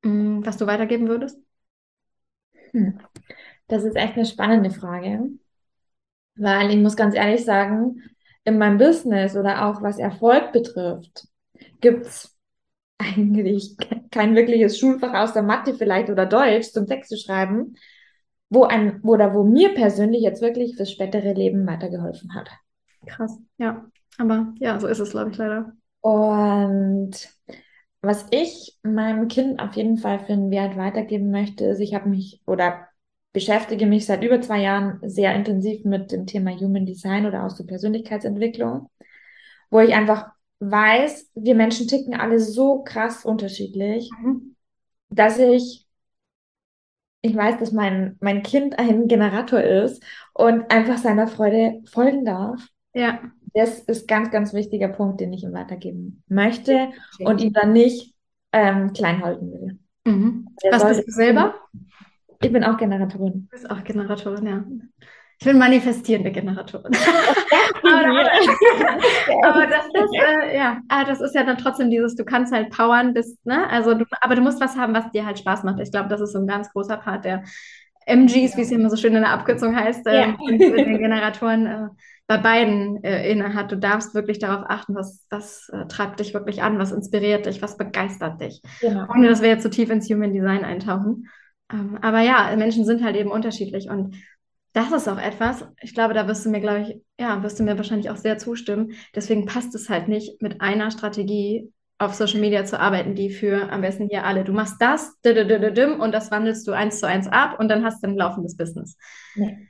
mm, was du weitergeben würdest? Hm. Das ist echt eine spannende Frage, weil ich muss ganz ehrlich sagen, in meinem Business oder auch was Erfolg betrifft, gibt es eigentlich kein wirkliches Schulfach aus der Mathe vielleicht oder Deutsch zum Text zu schreiben, wo ein, oder wo mir persönlich jetzt wirklich fürs spätere Leben weitergeholfen hat. Krass, ja. Aber ja, so ist es, glaube ich, leider. Und was ich meinem Kind auf jeden Fall für einen Wert weitergeben möchte, ist, ich habe mich oder beschäftige mich seit über zwei Jahren sehr intensiv mit dem Thema Human Design oder auch so Persönlichkeitsentwicklung, wo ich einfach weiß, wir Menschen ticken alle so krass unterschiedlich, mhm. dass ich ich weiß, dass mein, mein Kind ein Generator ist und einfach seiner Freude folgen darf. Ja. Das ist ganz, ganz wichtiger Punkt, den ich ihm weitergeben möchte und ihn dann nicht ähm, klein halten will. Mhm. Was bist du selber? Ich bin auch Generatorin. Du bist auch Generatorin, ja. Ich bin manifestierende Generatorin. aber, aber das, das, äh, ja, ah, das ist ja dann trotzdem dieses, du kannst halt powern, bist, ne? Also du, aber du musst was haben, was dir halt Spaß macht. Ich glaube, das ist so ein ganz großer Part der MGs, wie es ja immer so schön in der Abkürzung heißt, äh, ja. den Generatoren äh, bei beiden äh, inne hat. Du darfst wirklich darauf achten, was, was äh, treibt dich wirklich an, was inspiriert dich, was begeistert dich. Genau. Ohne dass wir jetzt zu so tief ins Human Design eintauchen. Ähm, aber ja, Menschen sind halt eben unterschiedlich und das ist auch etwas, ich glaube, da wirst du mir, glaube ich, ja, wirst du mir wahrscheinlich auch sehr zustimmen. Deswegen passt es halt nicht, mit einer Strategie auf Social Media zu arbeiten, die für am besten hier alle. Du machst das, und das wandelst du eins zu eins ab und dann hast du ein laufendes Business. Nee.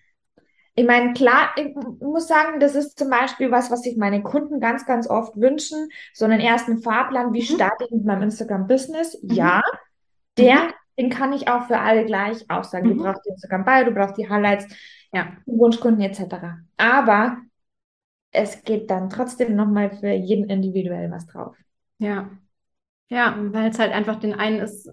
Ich meine, klar, ich muss sagen, das ist zum Beispiel was, was sich meine Kunden ganz, ganz oft wünschen. So einen ersten Fahrplan, wie mhm. starte ich mit meinem Instagram-Business? Mhm. Ja, der mhm den kann ich auch für alle gleich aussagen. Mhm. Du brauchst die Instagram Bio, du brauchst die Highlights, ja. Wunschkunden etc. Aber es geht dann trotzdem nochmal für jeden individuell was drauf. Ja. Ja, weil es halt einfach den einen ist,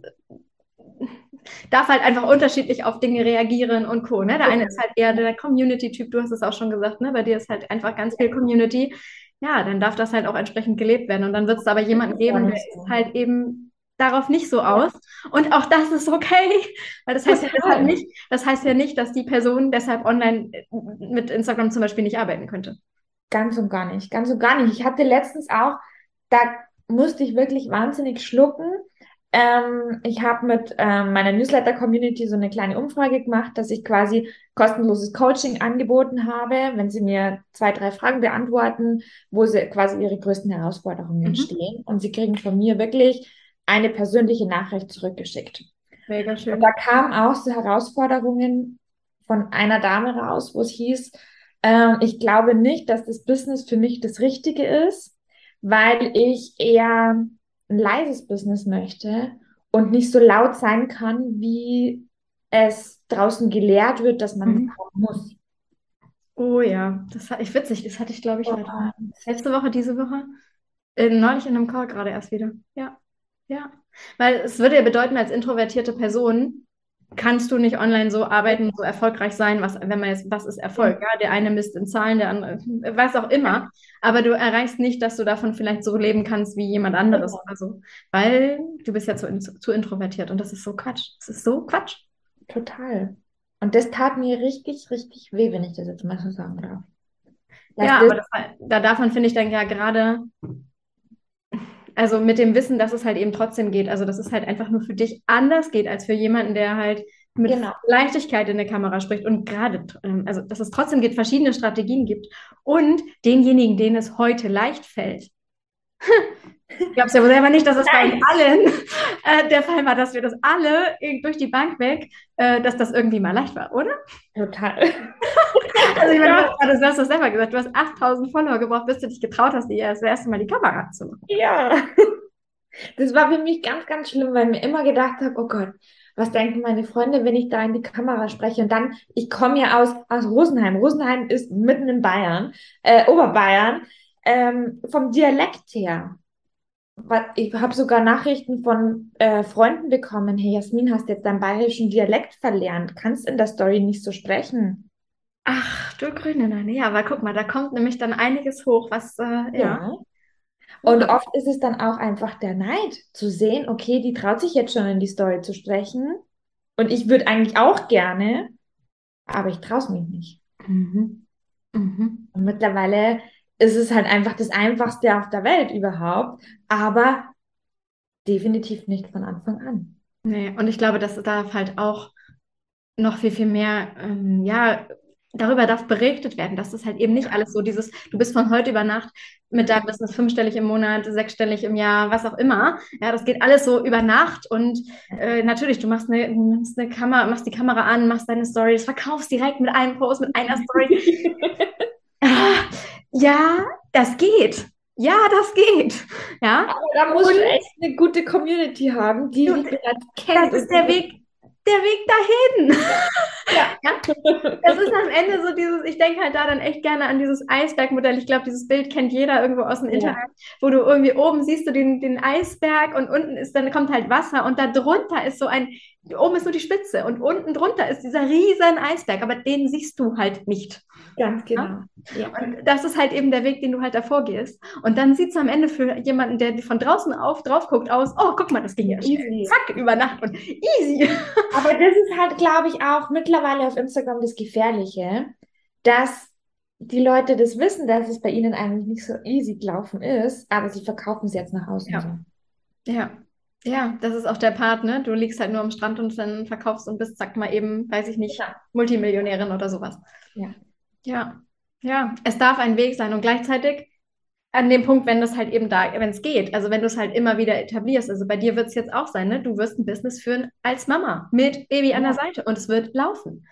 darf halt einfach unterschiedlich auf Dinge reagieren und Co. Ne? Der eine ist halt eher der Community-Typ, du hast es auch schon gesagt, ne? bei dir ist halt einfach ganz viel Community. Ja, dann darf das halt auch entsprechend gelebt werden. Und dann wird es aber jemanden geben, der ist halt eben darauf nicht so aus. Und auch das ist okay, weil das heißt ja deshalb nicht, das heißt ja nicht, dass die Person deshalb online äh, mit Instagram zum Beispiel nicht arbeiten könnte. Ganz und gar nicht, ganz und gar nicht. Ich hatte letztens auch, da musste ich wirklich wahnsinnig schlucken. Ähm, ich habe mit ähm, meiner Newsletter-Community so eine kleine Umfrage gemacht, dass ich quasi kostenloses Coaching angeboten habe, wenn sie mir zwei, drei Fragen beantworten, wo sie quasi ihre größten Herausforderungen Mhm. entstehen. Und sie kriegen von mir wirklich eine persönliche Nachricht zurückgeschickt. Mega Und schön. da kamen auch so Herausforderungen von einer Dame raus, wo es hieß, ähm, ich glaube nicht, dass das Business für mich das Richtige ist, weil ich eher ein leises Business möchte und nicht so laut sein kann, wie es draußen gelehrt wird, dass man Mhm. muss. Oh ja, das hat ich witzig, das hatte ich, glaube ich. Und letzte Woche, diese Woche, äh, neulich in einem Call gerade erst wieder. Ja, ja. Weil es würde ja bedeuten, als introvertierte Person kannst du nicht online so arbeiten, so erfolgreich sein, was, wenn man jetzt, was ist Erfolg? Ja, der eine misst in Zahlen, der andere, was auch immer. Aber du erreichst nicht, dass du davon vielleicht so leben kannst wie jemand anderes oder so. Weil du bist ja zu, zu introvertiert und das ist so Quatsch. Das ist so Quatsch. total. Und das tat mir richtig, richtig weh, wenn ich das jetzt mal so sagen darf. Dass Ja, das aber das, da darf man, finde ich, dann ja gerade, also mit dem Wissen, dass es halt eben trotzdem geht, also dass es halt einfach nur für dich anders geht als für jemanden, der halt mit Genau. Leichtigkeit in der Kamera spricht und gerade, ähm, also dass es trotzdem geht, verschiedene Strategien gibt und denjenigen, denen es heute leicht fällt. Ich glaube es ja wohl selber nicht, dass es bei uns allen äh, der Fall war, dass wir das alle durch die Bank weg, äh, dass das irgendwie mal leicht war, oder? total. Also ich meine, du hast gerade- du hast das selber gesagt, du hast 8000 Follower gebraucht, bis du dich getraut hast, dir das erste Mal die Kamera zu machen. Ja. Das war für mich ganz, ganz schlimm, weil ich mir immer gedacht habe, oh Gott, was denken meine Freunde, wenn ich da in die Kamera spreche? Und dann, ich komme ja aus, aus Rosenheim. Rosenheim ist mitten in Bayern, äh, Oberbayern, ähm, vom Dialekt her. Ich habe sogar Nachrichten von äh, Freunden bekommen, hey Jasmin, hast jetzt deinen bayerischen Dialekt verlernt, kannst in der Story nicht so sprechen. Ach, du grüne Neune. Ja, aber guck mal, da kommt nämlich dann einiges hoch, was, äh, ja. Ja. Und oft ist es dann auch einfach der Neid, zu sehen, okay, die traut sich jetzt schon in die Story zu sprechen. Und ich würde eigentlich auch gerne, aber ich traue es mich nicht. Mhm. Mhm. Und mittlerweile ist es halt einfach das Einfachste auf der Welt überhaupt, aber definitiv nicht von Anfang an. Nee, und ich glaube, das darf halt auch noch viel, viel mehr, ähm, ja, darüber darf berichtet werden, dass das halt eben nicht alles so dieses, du bist von heute über Nacht mit deinem Business fünfstellig im Monat, sechsstellig im Jahr, was auch immer. Ja, das geht alles so über Nacht und äh, natürlich, du machst eine, nimmst eine Kamera, machst die Kamera an, machst deine Stories, verkaufst direkt mit einem Post, mit einer Story. Ja, das geht. Ja, das geht. Ja, Aber da musst du Und- echt eine gute Community haben, die dich bereits kennt. das ist der Weg, der Weg dahin. Ja. Das ist am Ende so dieses, ich denke halt da dann echt gerne an dieses Eisbergmodell. Ich glaube, dieses Bild kennt jeder irgendwo aus dem Ja. Internet, wo du irgendwie oben siehst du den, den Eisberg und unten ist, dann kommt halt Wasser und da drunter ist so ein, oben ist nur die Spitze und unten drunter ist dieser riesen Eisberg, aber den siehst du halt nicht. Ganz genau. Ja. Und das ist halt eben der Weg, den du halt davor gehst. Und dann sieht es am Ende für jemanden, der von draußen auf drauf guckt, aus, oh, guck mal, das ging ja. Easy. Zack, über Nacht und easy. Aber das ist halt, glaube ich, auch mittlerweile auf Instagram das Gefährliche, dass die Leute das wissen, dass es bei ihnen eigentlich nicht so easy gelaufen ist, aber sie verkaufen es jetzt nach außen Ja. so. Ja, ja, das ist auch der Part, ne? Du liegst halt nur am Strand und dann verkaufst und bist, sag mal eben, weiß ich nicht, Genau. Multimillionärin oder sowas. Ja. Ja, ja, es darf ein Weg sein und gleichzeitig an dem Punkt, wenn das halt eben da, wenn es geht, also wenn du es halt immer wieder etablierst, also bei dir wird es jetzt auch sein, ne? Du wirst ein Business führen als Mama mit Baby an der Ja. Seite und es wird laufen.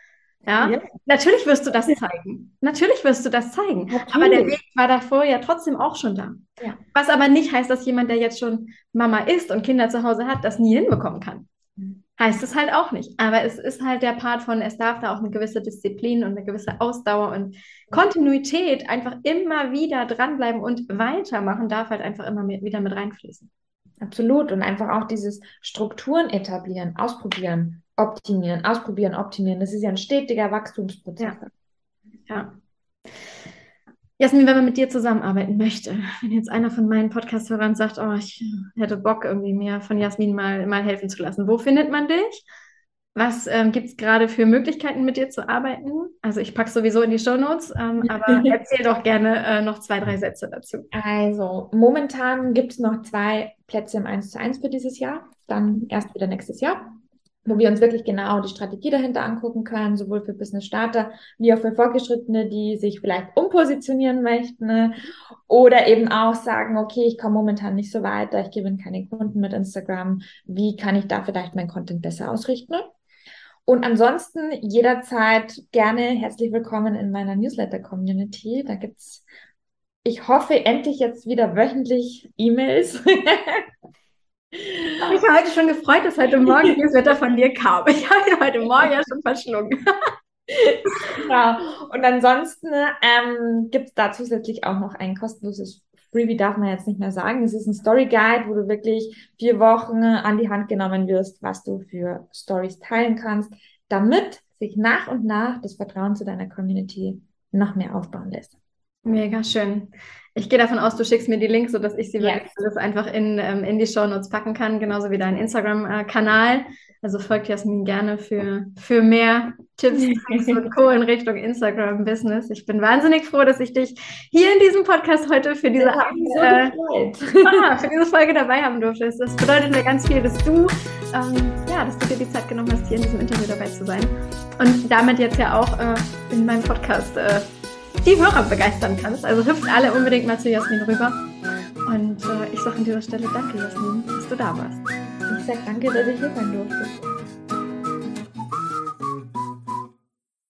Ja, Ja. natürlich wirst du das zeigen. Natürlich wirst du das zeigen. Aber der Natürlich. Weg war davor ja trotzdem auch schon da. Ja. Was aber nicht heißt, dass jemand, der jetzt schon Mama ist und Kinder zu Hause hat, das nie hinbekommen kann. Mhm. Heißt es halt auch nicht. Aber es ist halt der Part von, es darf da auch eine gewisse Disziplin und eine gewisse Ausdauer und Kontinuität einfach immer wieder dranbleiben und weitermachen darf halt einfach immer mit, wieder mit reinfließen. Absolut. Und einfach auch dieses Strukturen etablieren, ausprobieren, optimieren, ausprobieren, optimieren. Das ist ja ein stetiger Wachstumsprozess. Ja. Jasmin, wenn man mit dir zusammenarbeiten möchte, wenn jetzt einer von meinen Podcast-Hörern sagt, oh, ich hätte Bock, irgendwie mir von Jasmin mal, mal helfen zu lassen, wo findet man dich? Was ähm, gibt es gerade für Möglichkeiten, mit dir zu arbeiten? Also ich packe sowieso in die die Shownotes, ähm, aber erzähl doch gerne äh, noch zwei, drei Sätze dazu. Also momentan gibt es noch zwei Plätze im 1 zu 1 für dieses Jahr, dann erst wieder nächstes Jahr wo wir uns wirklich genau die Strategie dahinter angucken können, sowohl für Business Starter wie auch für Fortgeschrittene, die sich vielleicht umpositionieren möchten oder eben auch sagen, okay, ich komme momentan nicht so weiter, ich gewinne keine Kunden mit Instagram, wie kann ich da vielleicht mein Content besser ausrichten? Und ansonsten jederzeit gerne herzlich willkommen in meiner Newsletter-Community. Da gibt's, ich hoffe, endlich jetzt wieder wöchentlich E-Mails Ich habe mich heute schon gefreut, dass heute Morgen dieses Wetter von dir kam. Ich habe heute Morgen ja schon verschlungen. Genau. Und ansonsten ähm, gibt es da zusätzlich auch noch ein kostenloses Freebie, darf man jetzt nicht mehr sagen. Es ist ein Story Guide, wo du wirklich vier Wochen an die Hand genommen wirst, was du für Stories teilen kannst, damit sich nach und nach das Vertrauen zu deiner Community noch mehr aufbauen lässt. Mega schön. Ich gehe davon aus, du schickst mir die Links, sodass ich sie yes. alles einfach in, ähm, in die Show Notes packen kann, genauso wie deinen Instagram-Kanal. Also folgt Jasmin gerne für, für mehr Tipps und Co. in Richtung Instagram-Business. Ich bin wahnsinnig froh, dass ich dich hier in diesem Podcast heute für diese, so äh, ah, für diese Folge dabei haben durfte. Das bedeutet mir ganz viel, dass du, ähm, ja, dass du dir die Zeit genommen hast, hier in diesem Interview dabei zu sein. Und damit jetzt ja auch äh, in meinem Podcast äh, die Hörer begeistern kannst. Also hüpft alle unbedingt mal zu Jasmin rüber. Und äh, ich sage an dieser Stelle danke, Jasmin, dass du da warst. Ich sage danke, dass ich hier sein durfte.